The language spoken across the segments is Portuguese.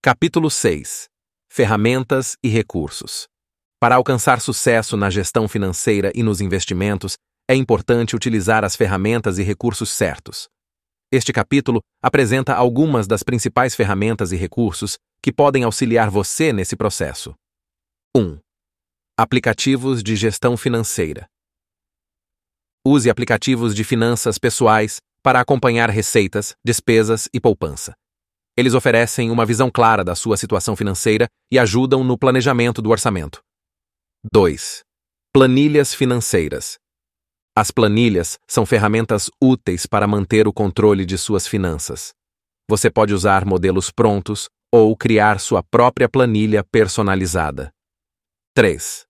Capítulo 6 Ferramentas e recursos. Para alcançar sucesso na gestão financeira e nos investimentos, é importante utilizar as ferramentas e recursos certos. Este capítulo apresenta algumas das principais ferramentas e recursos que podem auxiliar você nesse processo. 1. Aplicativos de gestão financeira. Use aplicativos de finanças pessoais para acompanhar receitas, despesas e poupança. Eles oferecem uma visão clara da sua situação financeira e ajudam no planejamento do orçamento. 2. Planilhas financeiras. As planilhas são ferramentas úteis para manter o controle de suas finanças. Você pode usar modelos prontos ou criar sua própria planilha personalizada. 3.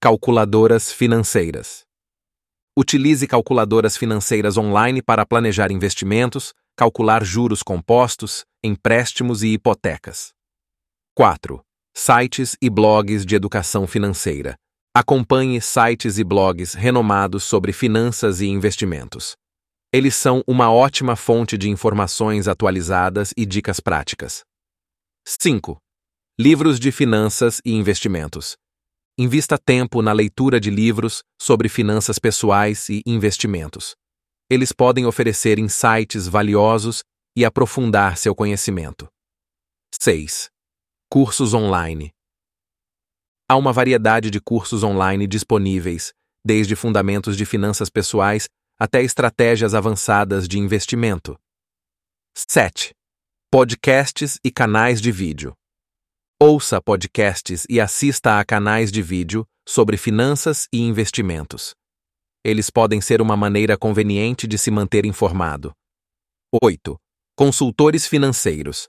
Calculadoras financeiras. Utilize calculadoras financeiras online para planejar investimentos, calcular juros compostos, empréstimos e hipotecas. 4. Sites e blogs de educação financeira. Acompanhe sites e blogs renomados sobre finanças e investimentos. Eles são uma ótima fonte de informações atualizadas e dicas práticas. 5. Livros de finanças e investimentos. Invista tempo na leitura de livros sobre finanças pessoais e investimentos. Eles podem oferecer insights valiosos e aprofundar seu conhecimento. 6. Cursos online. Há uma variedade de cursos online disponíveis, desde fundamentos de finanças pessoais até estratégias avançadas de investimento. 7. Podcasts e canais de vídeo. Ouça podcasts e assista a canais de vídeo sobre finanças e investimentos. Eles podem ser uma maneira conveniente de se manter informado. 8. Consultores financeiros.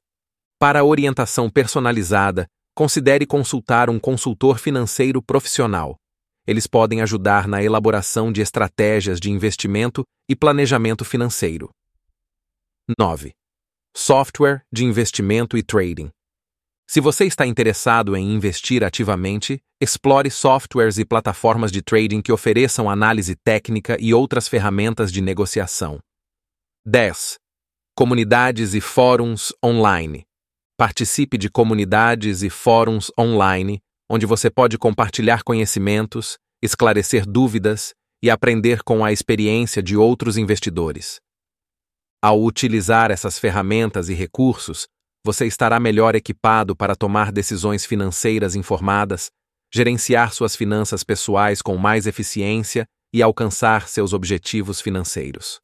Para orientação personalizada, considere consultar um consultor financeiro profissional. Eles podem ajudar na elaboração de estratégias de investimento e planejamento financeiro. 9. Software de investimento e trading. Se você está interessado em investir ativamente, explore softwares e plataformas de trading que ofereçam análise técnica e outras ferramentas de negociação. 10. Comunidades e fóruns online. Participe de comunidades e fóruns online, onde você pode compartilhar conhecimentos, esclarecer dúvidas e aprender com a experiência de outros investidores. Ao utilizar essas ferramentas e recursos, você estará melhor equipado para tomar decisões financeiras informadas, gerenciar suas finanças pessoais com mais eficiência e alcançar seus objetivos financeiros.